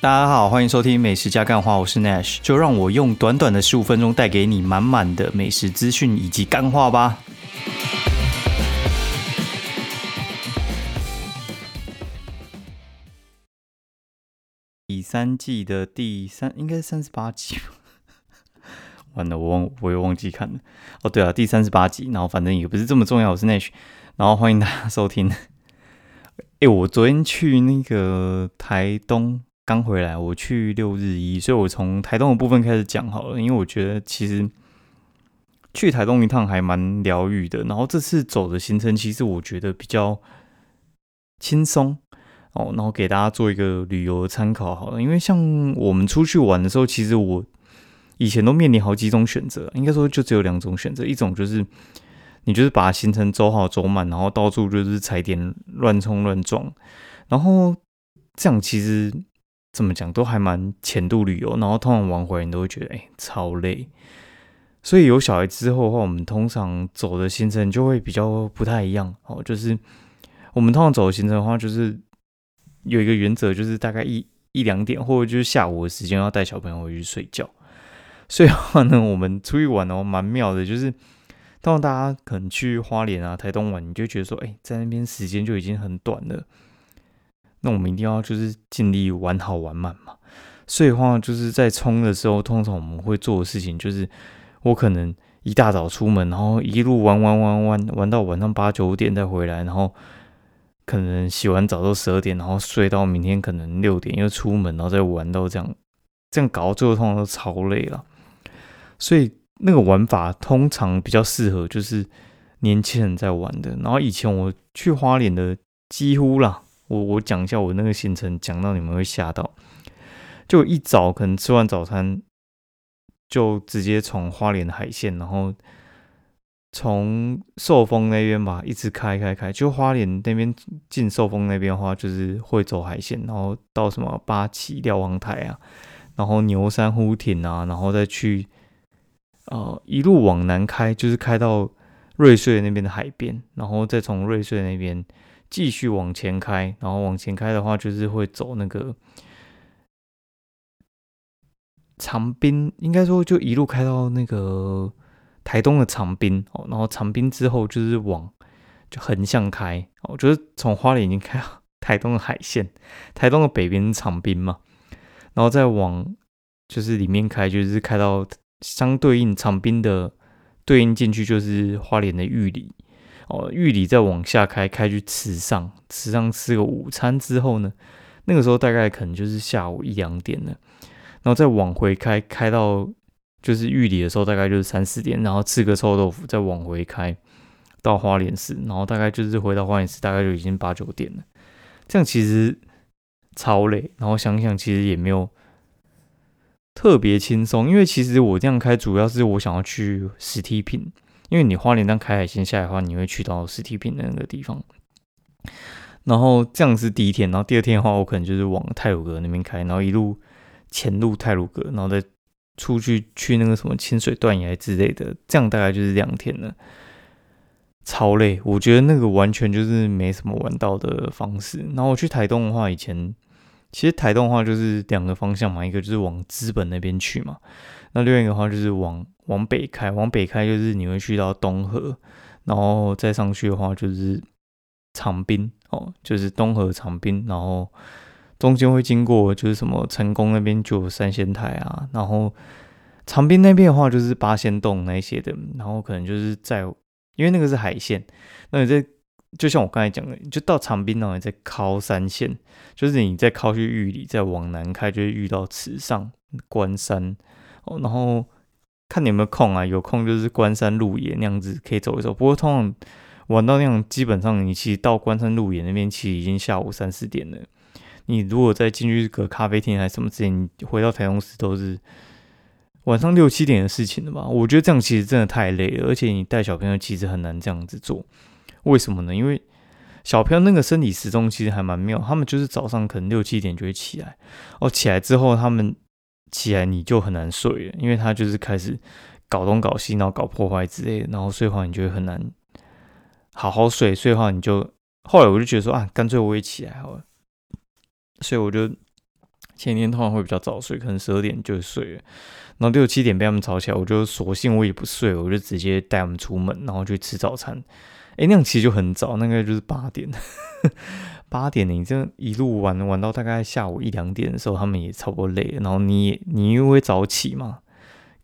大家好，欢迎收听美食加干话，我是 Nash，就让我用短短的十五分钟带给你满满的美食资讯以及干话吧。第三季的第三，应该是三十八集。完了，我忘，我也忘记看了。哦，对啊，第三十八集。然后反正也不是这么重要，我是 Nash，然后欢迎大家收听。哎，我昨天去那个台东。刚回来，我去六日一，所以我从台东的部分开始讲好了。因为我觉得其实去台东一趟还蛮疗愈的。然后这次走的行程，其实我觉得比较轻松哦。然后给大家做一个旅游的参考好了。因为像我们出去玩的时候，其实我以前都面临好几种选择，应该说就只有两种选择。一种就是你就是把行程走好走满，然后到处就是踩点乱冲乱撞，然后这样其实。怎么讲都还蛮浅度旅游，然后通常玩回来你都会觉得哎超累，所以有小孩之后的话，我们通常走的行程就会比较不太一样哦。就是我们通常走的行程的话，就是有一个原则，就是大概一一两点或者就是下午的时间要带小朋友回去睡觉。所以的话呢，我们出去玩哦，蛮妙的，就是当大家可能去花莲啊、台东玩，你就觉得说，哎，在那边时间就已经很短了。那我们一定要就是尽力玩好玩满嘛，所以的话就是在冲的时候，通常我们会做的事情就是，我可能一大早出门，然后一路玩玩玩玩玩到晚上八九点再回来，然后可能洗完澡都十二点，然后睡到明天可能六点又出门，然后再玩到这样，这样搞到最后通常都超累了。所以那个玩法通常比较适合就是年轻人在玩的。然后以前我去花莲的几乎啦。我我讲一下我那个行程，讲到你们会吓到。就一早可能吃完早餐，就直接从花莲海线，然后从寿丰那边吧，一直开开开。就花莲那边进寿丰那边的话，就是会走海线，然后到什么八旗瞭望台啊，然后牛山湖亭啊，然后再去呃一路往南开，就是开到瑞穗那边的海边，然后再从瑞穗那边。继续往前开，然后往前开的话，就是会走那个长滨，应该说就一路开到那个台东的长滨哦。然后长滨之后就是往就横向开哦，就是从花莲已经开到台东的海线，台东的北边是长滨嘛，然后再往就是里面开，就是开到相对应长滨的对应进去就是花莲的玉里。哦，玉里再往下开，开去池上，池上吃个午餐之后呢，那个时候大概可能就是下午一两点了，然后再往回开，开到就是玉里的时候大概就是三四点，然后吃个臭豆腐，再往回开到花莲市，然后大概就是回到花莲市大概就已经八九点了，这样其实超累，然后想想其实也没有特别轻松，因为其实我这样开主要是我想要去实体品。因为你花莲当开海线下来的话，你会去到实体品的那个地方，然后这样是第一天，然后第二天的话，我可能就是往泰鲁阁那边开，然后一路潜入泰鲁阁，然后再出去去那个什么清水断崖之类的，这样大概就是两天了，超累，我觉得那个完全就是没什么玩到的方式。然后我去台东的话，以前其实台东的话就是两个方向嘛，一个就是往资本那边去嘛，那另外一个话就是往。往北开，往北开就是你会去到东河，然后再上去的话就是长滨哦，就是东河长滨，然后中间会经过就是什么成功那边就有三仙台啊，然后长滨那边的话就是八仙洞那些的，然后可能就是在因为那个是海线，那你在就像我刚才讲的，就到长滨然后再靠山线，就是你在靠去玉里，再往南开就会遇到池上关山然后。看你有没有空啊？有空就是关山路野那样子可以走一走。不过通常玩到那样，基本上你其实到关山路野那边，其实已经下午三四点了。你如果再进去个咖啡厅还是什么之类，你回到台中市都是晚上六七点的事情了吧？我觉得这样其实真的太累了，而且你带小朋友其实很难这样子做。为什么呢？因为小朋友那个生理时钟其实还蛮妙，他们就是早上可能六七点就会起来，哦，起来之后他们。起来你就很难睡了，因为他就是开始搞东搞西，然后搞破坏之类的，然后睡的话你就会很难好好睡。睡的话你就后来我就觉得说啊，干脆我也起来好了，所以我就前一天通常会比较早睡，可能十二点就睡了，然后六七点被他们吵起来，我就索性我也不睡，我就直接带他们出门，然后去吃早餐。哎，那样其实就很早，那个就是八点，八点你这一路玩玩到大概下午一两点的时候，他们也差不多累了，然后你也你因为早起嘛，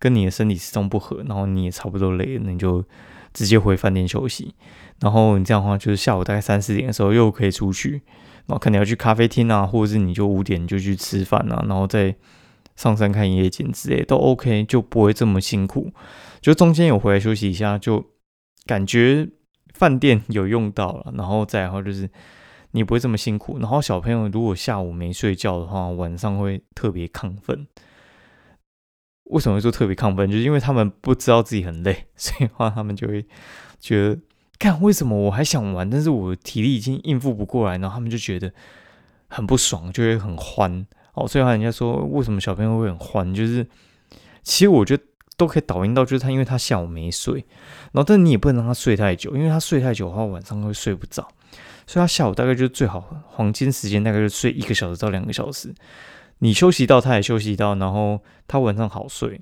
跟你的身体时钟不合，然后你也差不多累了，你就直接回饭店休息。然后你这样的话，就是下午大概三四点的时候又可以出去，然后可能要去咖啡厅啊，或者是你就五点就去吃饭啊，然后再上山看夜景之类都 OK，就不会这么辛苦。就中间有回来休息一下，就感觉饭店有用到了，然后再然后就是你不会这么辛苦。然后小朋友如果下午没睡觉的话，晚上会特别亢奋。为什么会说特别亢奋？就是因为他们不知道自己很累，所以话他们就会觉得。看为什么我还想玩，但是我体力已经应付不过来，然后他们就觉得很不爽，就会很欢哦。所以话人家说为什么小朋友会很欢，就是其实我觉得都可以导引到，就是他因为他下午没睡，然后但你也不能让他睡太久，因为他睡太久的话晚上会睡不着，所以他下午大概就最好黄金时间大概就睡一个小时到两个小时，你休息到他也休息到，然后他晚上好睡，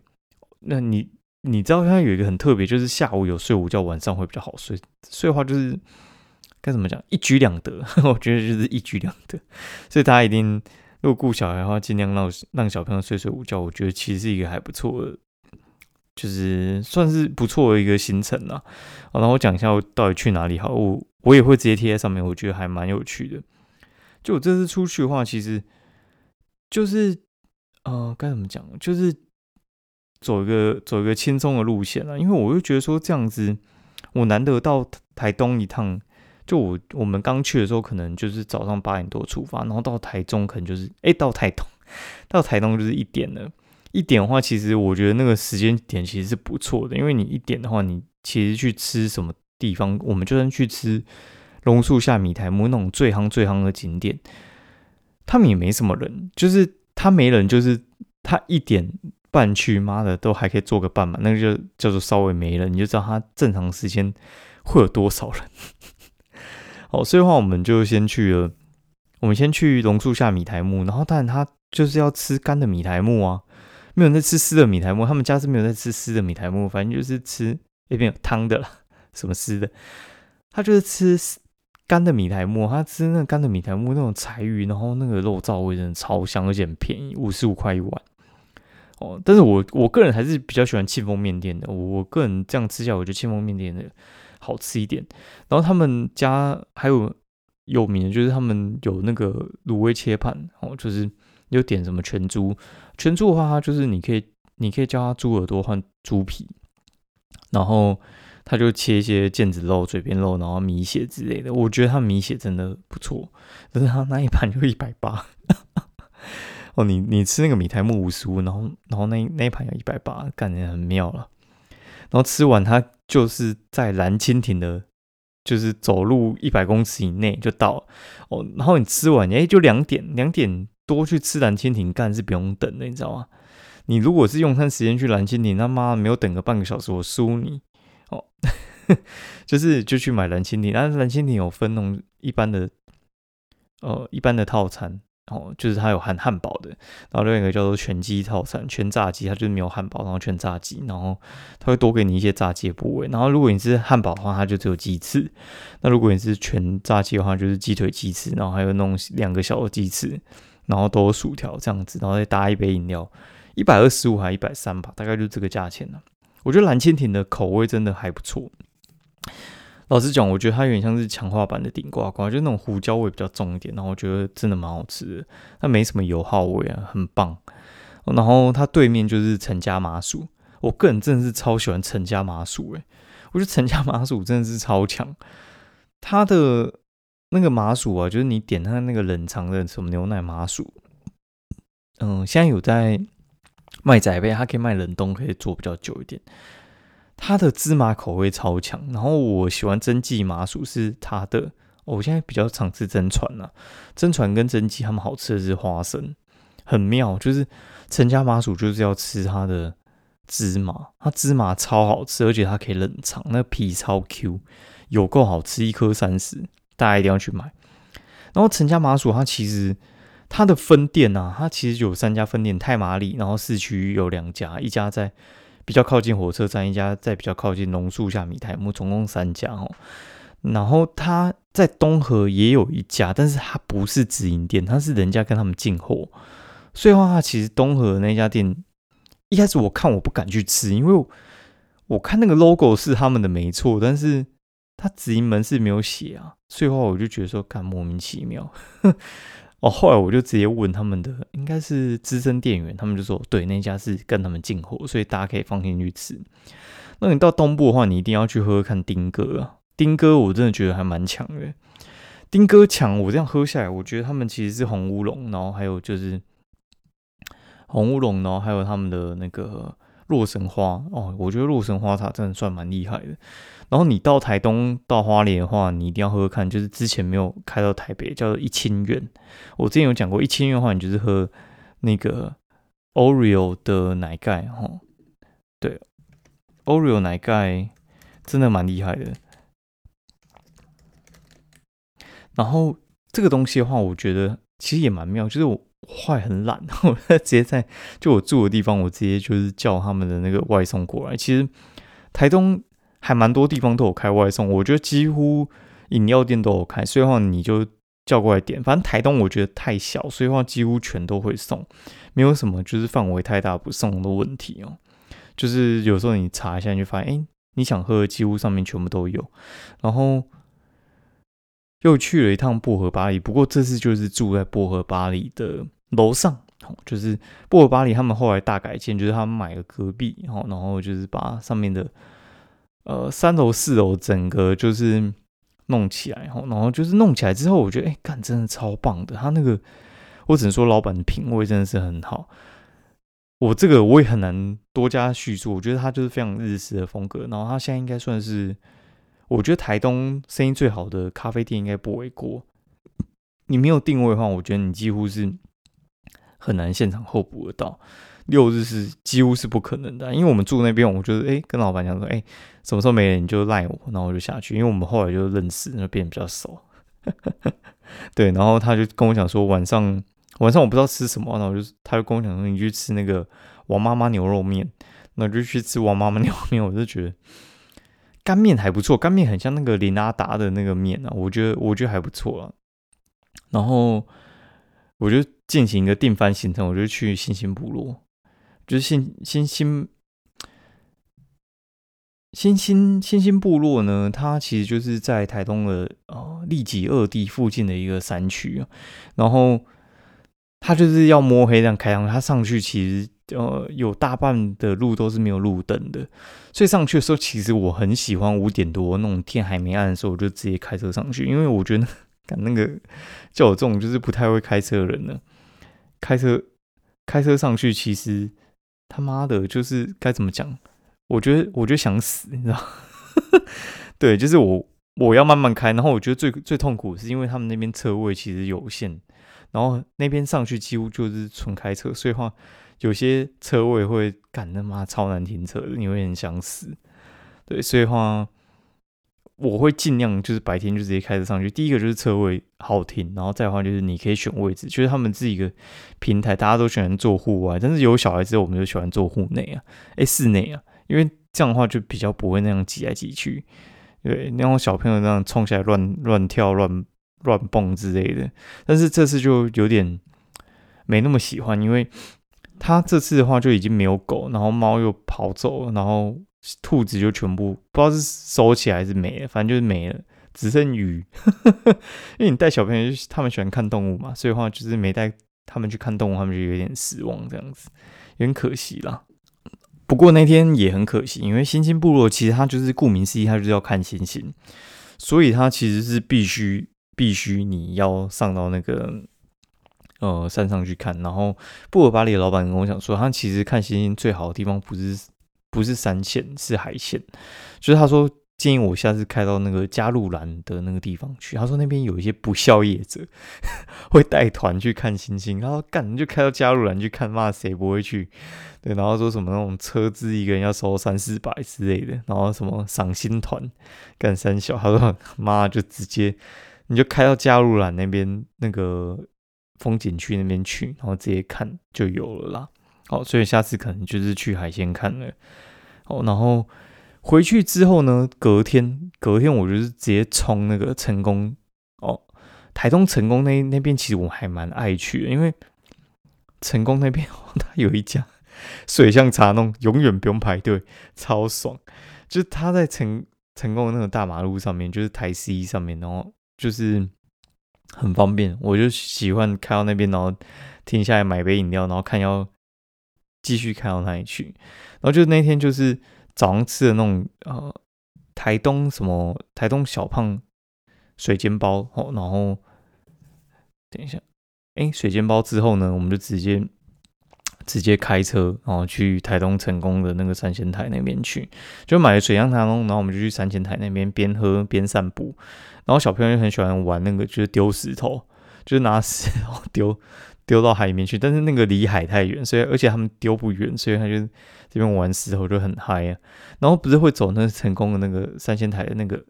那你。你知道他有一个很特别，就是下午有睡午觉，晚上会比较好睡。睡的话就是该怎么讲，一举两得。我觉得就是一举两得。所以大家一定如果顾小孩的话，尽量让让小朋友睡睡午觉。我觉得其实是一个还不错的，就是算是不错的一个行程啦。然后我讲一下我到底去哪里好。我我也会直接贴在上面，我觉得还蛮有趣的。就我这次出去的话，其实就是呃该怎么讲，就是。走一个走一个轻松的路线了，因为我就觉得说这样子，我难得到台东一趟，就我我们刚去的时候，可能就是早上八点多出发，然后到台中可能就是哎到台东，到台东就是一点了。一点的话，其实我觉得那个时间点其实是不错的，因为你一点的话，你其实去吃什么地方，我们就算去吃榕树下米台木那种最夯最夯的景点，他们也没什么人，就是他没人，就是他一点。半去妈的都还可以做个半满，那个就叫做稍微没了，你就知道他正常时间会有多少人。好，所以的话我们就先去了，我们先去榕树下米苔木，然后当然他就是要吃干的米苔木啊，没有在吃湿的米苔木，他们家是没有在吃湿的米苔木，反正就是吃那边有汤的啦，什么湿的，他就是吃干的米苔木，他吃那干的米苔木那种柴鱼，然后那个肉燥味真的超香，而且很便宜，五十五块一碗。哦，但是我我个人还是比较喜欢庆丰面店的。我个人这样吃下，我觉得庆丰面店的好吃一点。然后他们家还有有名的，就是他们有那个卤味切盘哦，就是有点什么全猪。全猪的话，就是你可以你可以叫他猪耳朵换猪皮，然后他就切一些腱子肉、嘴边肉，然后米血之类的。我觉得他米血真的不错，但是他那一盘就一百八。哦，你你吃那个米苔木五十五，然后然后那那一盘要一百八，感觉很妙了。然后吃完，它就是在蓝蜻蜓的，就是走路一百公尺以内就到。哦，然后你吃完，哎，就两点两点多去吃蓝蜻蜓，干是不用等的，你知道吗？你如果是用餐时间去蓝蜻蜓，他妈没有等个半个小时，我输你。哦，就是就去买蓝蜻蜓，但是蓝蜻蜓有分那种一般的，呃，一般的套餐。哦，就是它有含汉堡的，然后另外一个叫做全鸡套餐，全炸鸡，它就是没有汉堡，然后全炸鸡，然后它会多给你一些炸鸡的部位。然后如果你是汉堡的话，它就只有鸡翅；那如果你是全炸鸡的话，就是鸡腿、鸡翅，然后还有那种两个小的鸡翅，然后都有薯条这样子，然后再搭一杯饮料，一百二十五还一百三吧，大概就这个价钱了。我觉得蓝蜻蜓的口味真的还不错。老实讲，我觉得它有点像是强化版的顶呱呱，就那种胡椒味比较重一点，然后我觉得真的蛮好吃的，它没什么油耗味啊，很棒。然后它对面就是陈家麻薯，我个人真的是超喜欢陈家麻薯，诶，我觉得陈家麻薯真的是超强。它的那个麻薯啊，就是你点它那个冷藏的什么牛奶麻薯，嗯，现在有在卖仔杯，它可以卖冷冻，可以做比较久一点。它的芝麻口味超强，然后我喜欢蒸记麻薯是它的，我现在比较常吃真传呐，真传跟蒸记他们好吃的是花生，很妙，就是陈家麻薯就是要吃它的芝麻，它芝麻超好吃，而且它可以冷藏，那皮超 Q，有够好吃，一颗三十，大家一定要去买。然后陈家麻薯它其实它的分店啊，它其实有三家分店，太麻里，然后市区有两家，一家在比较靠近火车站，一家在比较靠近榕树下米台木，总共三家哦。然后它在东河也有一家，但是它不是直营店，它是人家跟他们进货。所以的话，其实东河那家店一开始我看我不敢去吃，因为我看那个 logo 是他们的没错，但是它直营门是没有写啊。所以话我就觉得说，干莫名其妙。哦，后来我就直接问他们的，应该是资深店员，他们就说，对，那家是跟他们进货，所以大家可以放心去吃。那你到东部的话，你一定要去喝喝看丁哥啊。丁哥，我真的觉得还蛮强的。丁哥强，我这样喝下来，我觉得他们其实是红乌龙，然后还有就是红乌龙，然后还有他们的那个洛神花哦。我觉得洛神花茶真的算蛮厉害的。然后你到台东到花莲的话，你一定要喝喝看，就是之前没有开到台北，叫做一清苑。我之前有讲过，一清苑的话，你就是喝那个 Oreo 的奶盖哈。对，Oreo 奶盖真的蛮厉害的。然后这个东西的话，我觉得其实也蛮妙，就是我坏很懒，我直接在就我住的地方，我直接就是叫他们的那个外送过来。其实台东还蛮多地方都有开外送，我觉得几乎饮料店都有开，所以话你就叫过来点。反正台东我觉得太小，所以话几乎全都会送，没有什么就是范围太大不送的问题哦。就是有时候你查一下，你就发现，哎，你想喝的几乎上面全部都有，然后。又去了一趟薄荷巴黎，不过这次就是住在薄荷巴黎的楼上，就是薄荷巴黎他们后来大改建，就是他们买了隔壁，然后然后就是把上面的呃三楼四楼整个就是弄起来，然后就是弄起来之后，我觉得哎，干真的超棒的，他那个我只能说老板的品味真的是很好，我这个我也很难多加叙述，我觉得他就是非常日式的风格，然后他现在应该算是。我觉得台东生意最好的咖啡店应该不为过。你没有定位的话，我觉得你几乎是很难现场候补得到。六日是几乎是不可能的，因为我们住那边，我就是哎跟老板讲说，哎什么时候没人你就赖我，然后我就下去，因为我们后来就认识，那变比较熟。对，然后他就跟我讲说晚上晚上我不知道吃什么，然后我就他就跟我讲说你去吃那个王妈妈牛肉面，那就去吃王妈妈牛肉面，我就觉得。干面还不错，干面很像那个林阿达的那个面啊，我觉得我觉得还不错啊。然后我就进行一个定番行程，我就去新兴部落，就是新新新新新新兴部落呢，它其实就是在台东的呃利吉二地附近的一个山区啊。然后它就是要摸黑这样开上去，它上去其实。呃，有大半的路都是没有路灯的，所以上去的时候，其实我很喜欢五点多那种天还没暗的时候，我就直接开车上去，因为我觉得，赶那个叫我这种就是不太会开车的人呢，开车开车上去，其实他妈的，就是该怎么讲？我觉得，我觉得想死，你知道？对，就是我我要慢慢开，然后我觉得最最痛苦是因为他们那边车位其实有限，然后那边上去几乎就是纯开车，所以话。有些车位会干他妈超难停车的，你会很想死。对，所以话我会尽量就是白天就直接开车上去。第一个就是车位好停，然后再的话就是你可以选位置，就是他们自己的平台，大家都喜欢坐户外，但是有小孩之后我们就喜欢坐户内啊，哎室内啊，因为这样的话就比较不会那样挤来挤去，对，那种小朋友那样冲起来乱乱跳、乱乱蹦之类的。但是这次就有点没那么喜欢，因为。他这次的话就已经没有狗，然后猫又跑走了，然后兔子就全部不知道是收起来还是没了，反正就是没了，只剩鱼。因为你带小朋友，他们喜欢看动物嘛，所以话就是没带他们去看动物，他们就有点失望，这样子有点可惜啦。不过那天也很可惜，因为星星部落其实它就是顾名思义，它就是要看星星，所以它其实是必须必须你要上到那个。呃，山上去看，然后布尔巴里的老板跟我讲说，他其实看星星最好的地方不是不是山线，是海线。就是他说建议我下次开到那个加路兰的那个地方去。他说那边有一些不孝业者 会带团去看星星，然后干就开到加路兰去看，骂谁不会去？对，然后说什么那种车资一个人要收三四百之类的，然后什么赏星团干三小，他说妈就直接你就开到加路兰那边那个。风景区那边去，然后直接看就有了啦。好，所以下次可能就是去海鲜看了。哦，然后回去之后呢，隔天隔天我就是直接冲那个成功哦，台东成功那那边其实我还蛮爱去的，因为成功那边 它有一家水象茶弄，永远不用排队，超爽。就是他在成成功的那个大马路上面，就是台 C 上面，然后就是很方便。我就喜欢开到那边，然后停下来买杯饮料，然后看要继续开到哪里去。然后就那天就是早上吃的那种呃台东什么台东小胖水煎包哦，然后等一下，哎，水煎包之后呢，我们就直接直接开车然后去台东成功的那个三仙台那边去，就买了水象茶，然后我们就去三仙台那边边喝边散步。然后小朋友就很喜欢玩那个，就是丢石头，就是拿石头丢。丢到海里面去，但是那个离海太远，所以而且他们丢不远，所以他就这边玩石头就很嗨啊。然后不是会走那成功的那个三仙台的那个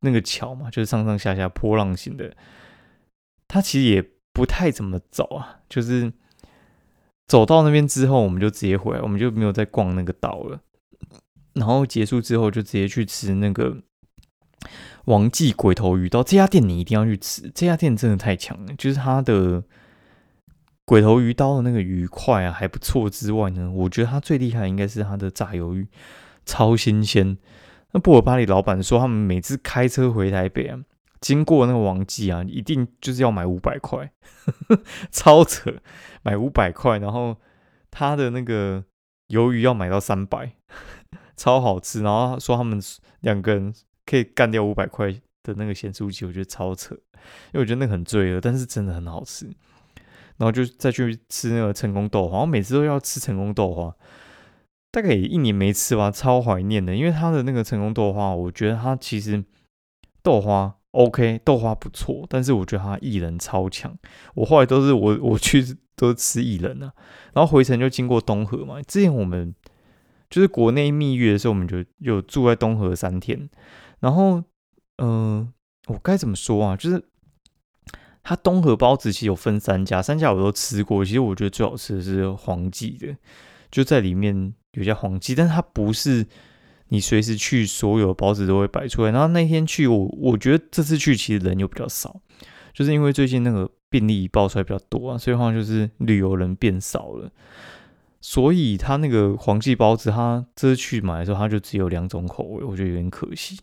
那个桥嘛，就是上上下下波浪形的。他其实也不太怎么走啊，就是走到那边之后，我们就直接回来，我们就没有再逛那个岛了。然后结束之后，就直接去吃那个王记鬼头鱼刀这家店，你一定要去吃，这家店真的太强了，就是它的。鬼头鱼刀的那个鱼块啊还不错之外呢，我觉得它最厉害应该是它的炸鱿鱼，超新鲜。那布尔巴里老板说，他们每次开车回台北啊，经过那个王记啊，一定就是要买五百块，超扯，买五百块，然后他的那个鱿鱼要买到三百，超好吃。然后说他们两个人可以干掉五百块的那个咸酥鸡，我觉得超扯，因为我觉得那个很罪恶，但是真的很好吃。然后就再去吃那个成功豆花，我每次都要吃成功豆花，大概也一年没吃吧，超怀念的。因为它的那个成功豆花，我觉得它其实豆花 OK，豆花不错，但是我觉得它薏仁超强。我后来都是我我去都吃薏仁啊，然后回程就经过东河嘛。之前我们就是国内蜜月的时候，我们就有住在东河三天。然后，嗯，我该怎么说啊？就是。它东河包子其实有分三家，三家我都吃过。其实我觉得最好吃的是黄记的，就在里面有家黄记，但它不是你随时去所有包子都会摆出来。然后那天去，我我觉得这次去其实人又比较少，就是因为最近那个病例爆出来比较多啊，所以好像就是旅游人变少了。所以它那个黄记包子，它这次去买的时候，它就只有两种口味，我觉得有点可惜。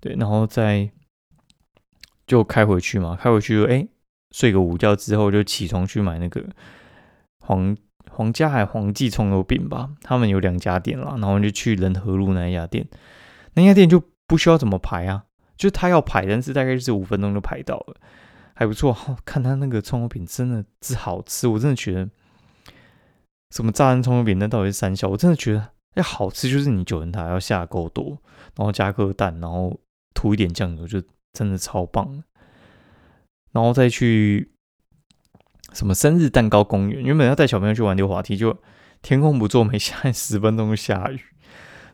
对，然后在。就开回去嘛，开回去就哎睡个午觉之后就起床去买那个黄黄家海黄记葱油饼吧。他们有两家店啦，然后就去仁和路那一家店，那家店就不需要怎么排啊，就他要排，但是大概就是五分钟就排到了，还不错。看他那个葱油饼真的是好吃，我真的觉得什么炸弹葱油饼那到底是三小，我真的觉得要好吃就是你九人塔要下够多，然后加颗蛋，然后涂一点酱油就。真的超棒，然后再去什么生日蛋糕公园，原本要带小朋友去玩溜滑梯，就天空不作美，下十分钟就下雨，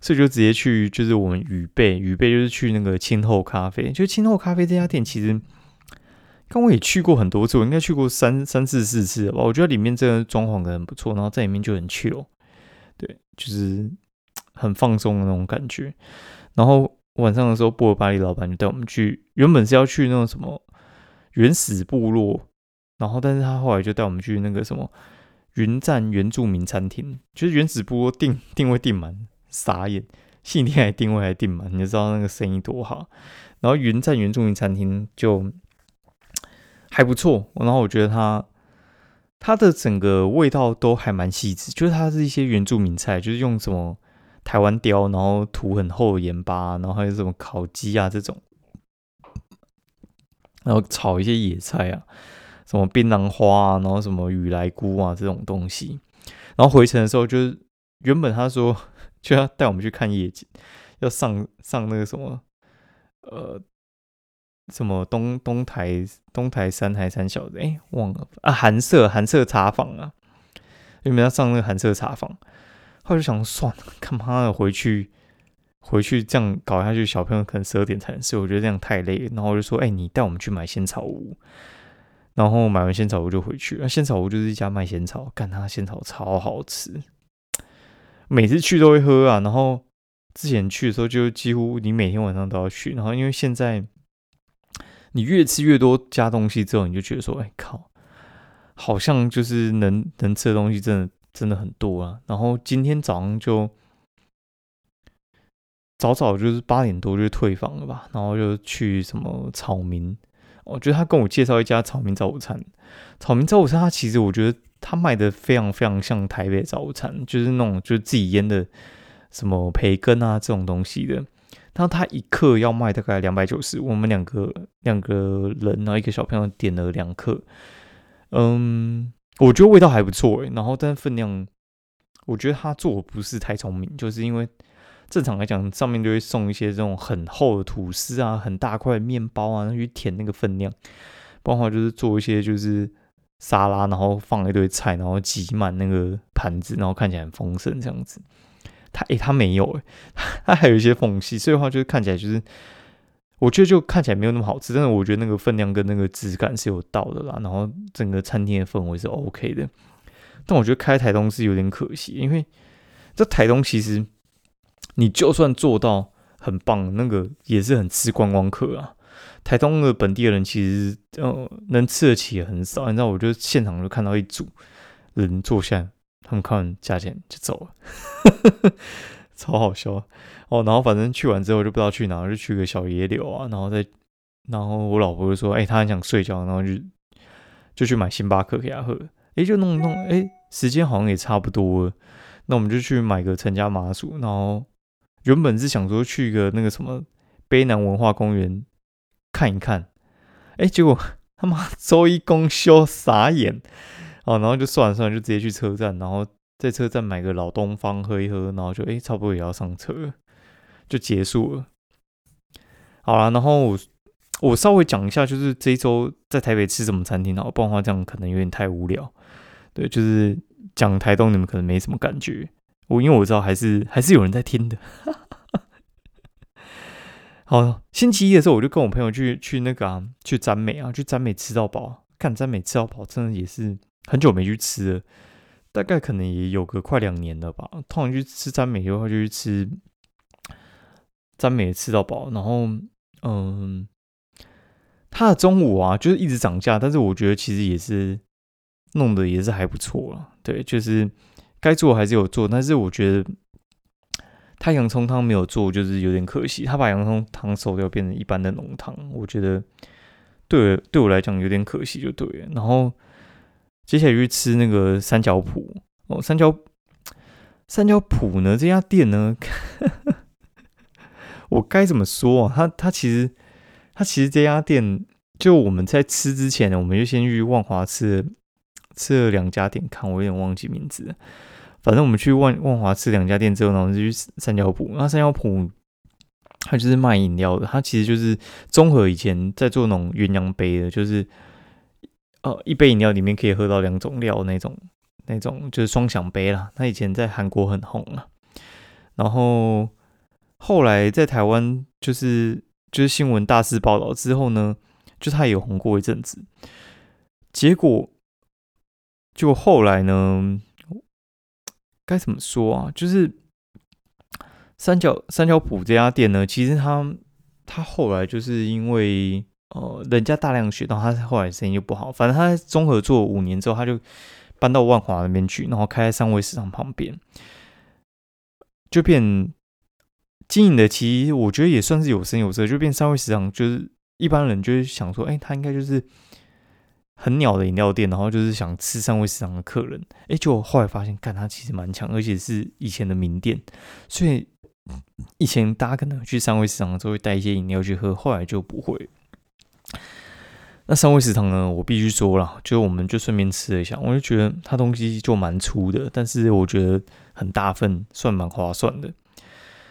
所以就直接去，就是我们雨贝，雨贝就是去那个清后咖啡，就清后咖啡这家店，其实刚我也去过很多次，我应该去过三三次四次吧，我觉得里面这个装潢的很不错，然后在里面就很 chill，对，就是很放松的那种感觉，然后。晚上的时候，布尔巴利老板就带我们去，原本是要去那种什么原始部落，然后但是他后来就带我们去那个什么云站原住民餐厅，就是原始部落定定位定满，傻眼，信天还定位还定满，你就知道那个生意多好。然后云站原住民餐厅就还不错，然后我觉得它它的整个味道都还蛮细致，就是它是一些原住民菜，就是用什么。台湾雕，然后涂很厚的盐巴，然后还有什么烤鸡啊这种，然后炒一些野菜啊，什么槟榔花啊，然后什么雨来菇啊这种东西。然后回程的时候，就是原本他说 就要带我们去看夜景，要上上那个什么呃什么东东台东台山台山小的，哎忘了啊寒舍寒舍茶坊啊，原本要上那个寒舍茶坊。后就想算了，干嘛的回去回去这样搞下去，小朋友可能十二点才能睡，我觉得这样太累了。然后我就说：“哎，你带我们去买仙草屋。”然后买完仙草屋就回去。那仙草屋就是一家卖仙草，干他仙草超好吃，每次去都会喝啊。然后之前去的时候就几乎你每天晚上都要去。然后因为现在你越吃越多加东西之后，你就觉得说，哎靠，好像就是能能吃的东西真的真的很多啊。然后今天早上就。早早就是八点多就退房了吧，然后就去什么草民，我觉得他跟我介绍一家草民早午餐。草民早午餐，他其实我觉得他卖的非常非常像台北早午餐，就是那种就是自己腌的什么培根啊这种东西的。然后他一克要卖大概两百九十，我们两个两个人然后一个小朋友点了两克，嗯，我觉得味道还不错诶。然后但分量，我觉得他做不是太聪明，就是因为。正常来讲，上面就会送一些这种很厚的吐司啊，很大块面包啊，去填那个分量。不然的话，就是做一些就是沙拉，然后放一堆菜，然后挤满那个盘子，然后看起来很丰盛这样子。他诶，他没有诶，他还有一些缝隙，所以的话就是看起来就是，我觉得就看起来没有那么好吃。但是我觉得那个分量跟那个质感是有到的啦，然后整个餐厅的氛围是 OK 的。但我觉得开台东是有点可惜，因为这台东其实。你就算做到很棒，那个也是很吃观光客啊。台东的本地人其实呃能吃得起也很少。你知道，我就现场就看到一组人坐下，他们看完价钱就走了，超好笑哦。然后反正去完之后就不知道去哪，就去个小野柳啊，然后再然后我老婆就说：“哎，她很想睡觉，然后就就去买星巴克给她喝。”哎，就弄弄，哎，时间好像也差不多了，那我们就去买个陈家麻薯，然后。原本是想说去一个那个什么卑南文化公园看一看，哎，结果他妈 周一公休，傻眼哦，然后就算了算了，就直接去车站，然后在车站买个老东方喝一喝，然后就哎，差不多也要上车，就结束了。好了，然后我我稍微讲一下，就是这一周在台北吃什么餐厅好，不然的话这样可能有点太无聊。对，就是讲台东，你们可能没什么感觉。我因为我知道还是还是有人在听的。好，星期一的时候我就跟我朋友去去那个啊，去沾美啊，去沾美吃到饱。看詹美吃到饱，真的也是很久没去吃了，大概可能也有个快两年了吧。通常去吃沾美的话，就去吃沾美吃到饱。然后，嗯，它的中午啊，就是一直涨价，但是我觉得其实也是弄的也是还不错了。对，就是。该做还是有做，但是我觉得他洋葱汤没有做，就是有点可惜。他把洋葱汤收掉，变成一般的浓汤，我觉得对对我来讲有点可惜，就对了。然后接下来去吃那个三角铺哦，三角三角铺呢这家店呢，我该怎么说啊？他他其实他其实这家店，就我们在吃之前呢，我们就先去万华吃。吃了两家店，看我有点忘记名字。反正我们去万万华吃两家店之后，然后就去三角铺。那三角铺它就是卖饮料的，它其实就是综合以前在做那种鸳鸯杯的，就是呃一杯饮料里面可以喝到两种料那种那种就是双响杯啦。它以前在韩国很红啊，然后后来在台湾就是就是新闻大肆报道之后呢，就它也有红过一阵子，结果。就后来呢，该怎么说啊？就是三角三角埔这家店呢，其实他他后来就是因为呃，人家大量学到，他后来生意就不好。反正他综合做五年之后，他就搬到万华那边去，然后开在三味市场旁边，就变经营的。其实我觉得也算是有声有色，就变三味市场，就是一般人就是想说，哎，他应该就是。很鸟的饮料店，然后就是想吃三味市场的客人，哎，就后来发现，干他其实蛮强，而且是以前的名店，所以以前大家可能去三味市场的时候会带一些饮料去喝，后来就不会。那三味食堂呢，我必须说了，就我们就顺便吃了一下，我就觉得它东西就蛮粗的，但是我觉得很大份，算蛮划算的。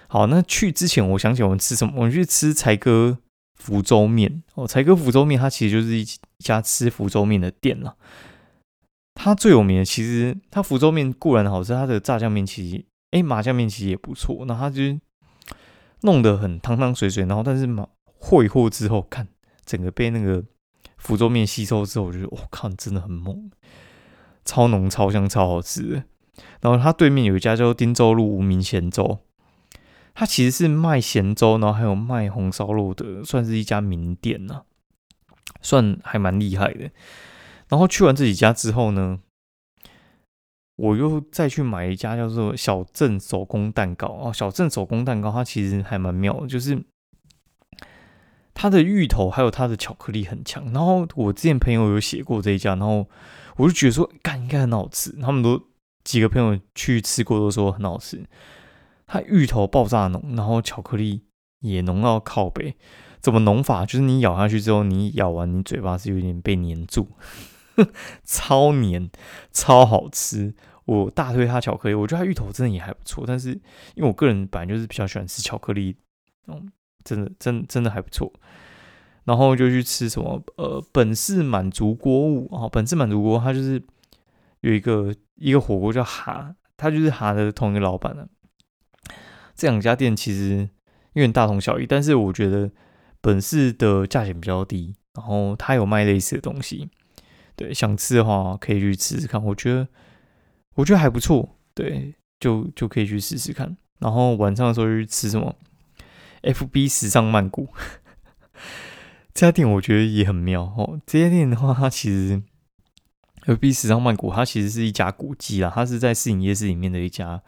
好，那去之前我想起我们吃什么，我们去吃才哥。福州面哦，才哥福州面，它其实就是一家吃福州面的店了。它最有名的，其实它福州面固然好吃，它的炸酱面其实，哎，麻酱面其实也不错。那它就弄得很汤汤水水，然后但是嘛，会货之后看整个被那个福州面吸收之后，我觉得我靠，真的很猛，超浓、超香、超好吃。然后它对面有一家叫汀州路无名咸粥，它其实是卖咸粥，然后还有卖红烧肉的，算是一家名店呐，算还蛮厉害的。然后去完这几家之后呢，我又再去买一家叫做小镇手工蛋糕哦。小镇手工蛋糕它其实还蛮妙的，就是它的芋头还有它的巧克力很强。然后我之前朋友有写过这一家，然后我就觉得说，干应该很好吃。他们都几个朋友去吃过，都说很好吃。它芋头爆炸浓，然后巧克力也浓到靠背。怎么浓法？就是你咬下去之后，你咬完你嘴巴是有点被粘住。超黏，超好吃，我大推它巧克力。我觉得它芋头真的也还不错，但是因为我个人本来就是比较喜欢吃巧克力，嗯，真的真真的还不错。然后就去吃什么呃本市满足锅物啊，本市满足锅它就是有一个一个火锅叫哈，它就是哈的同一个老板的。这两家店其实有点大同小异，但是我觉得本市的价钱比较低，然后它有卖类似的东西。对，想吃的话可以去吃吃看，我觉得我觉得还不错，对，就就可以去试试看。然后晚上的时候去吃什么？FB 时尚曼谷这家店，我觉得也很妙哦。这家店的话，它其实 FB 时尚曼谷，它其实是一家古迹啦，它是在市营夜市里面的一家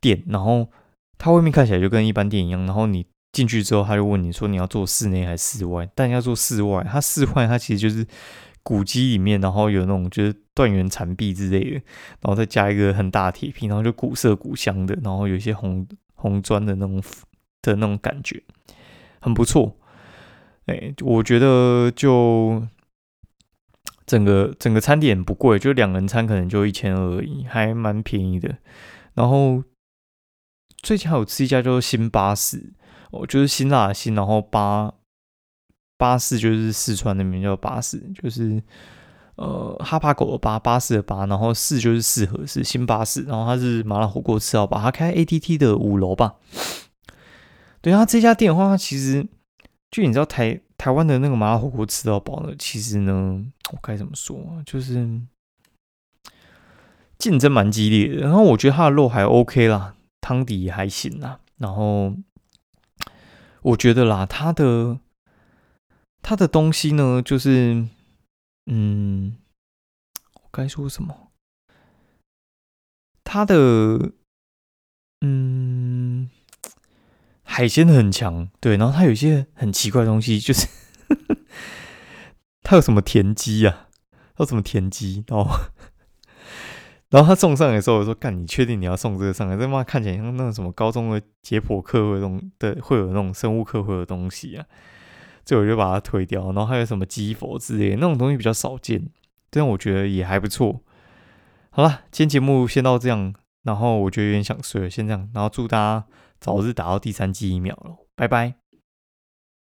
店。然后它外面看起来就跟一般店一样，然后你进去之后，他就问你说你要做室内还是室外？但要做室外，它室外它其实就是。古迹里面，然后有那种就是断垣残壁之类的，然后再加一个很大铁皮，然后就古色古香的，然后有一些红红砖的那种的那种感觉，很不错。哎，我觉得就整个整个餐点不贵，就两人餐可能就一千而已，还蛮便宜的。然后最近还有吃一家叫新巴士，哦，就是辛辣的辛，然后巴。巴士就是四川那边叫巴士，就是呃哈巴狗的巴，巴士的巴，然后四就是四合是新巴士，然后它是麻辣火锅吃到饱，它开 ATT 的五楼吧。对啊，这家店的话，其实就你知道台台湾的那个麻辣火锅吃到饱呢，其实呢，我该怎么说，就是竞争蛮激烈的。然后我觉得它的肉还 OK 啦，汤底也还行啦。然后我觉得啦，它的。它的东西呢，就是，嗯，我该说什么？它的，嗯，海鲜很强，对，然后它有一些很奇怪的东西，就是 它有什么田鸡啊？有什么田鸡？然后，然后他送上来的时候，我说：“干，你确定你要送这个上来？这妈看起来像那种什么高中的解剖课会东的会有那种生物课会有东西啊。”这我就把它推掉，然后还有什么鸡佛之类那种东西比较少见，但我觉得也还不错。好了，今天节目先到这样，然后我觉得有点想睡了，先这样，然后祝大家早日打到第三季疫苗了，拜拜。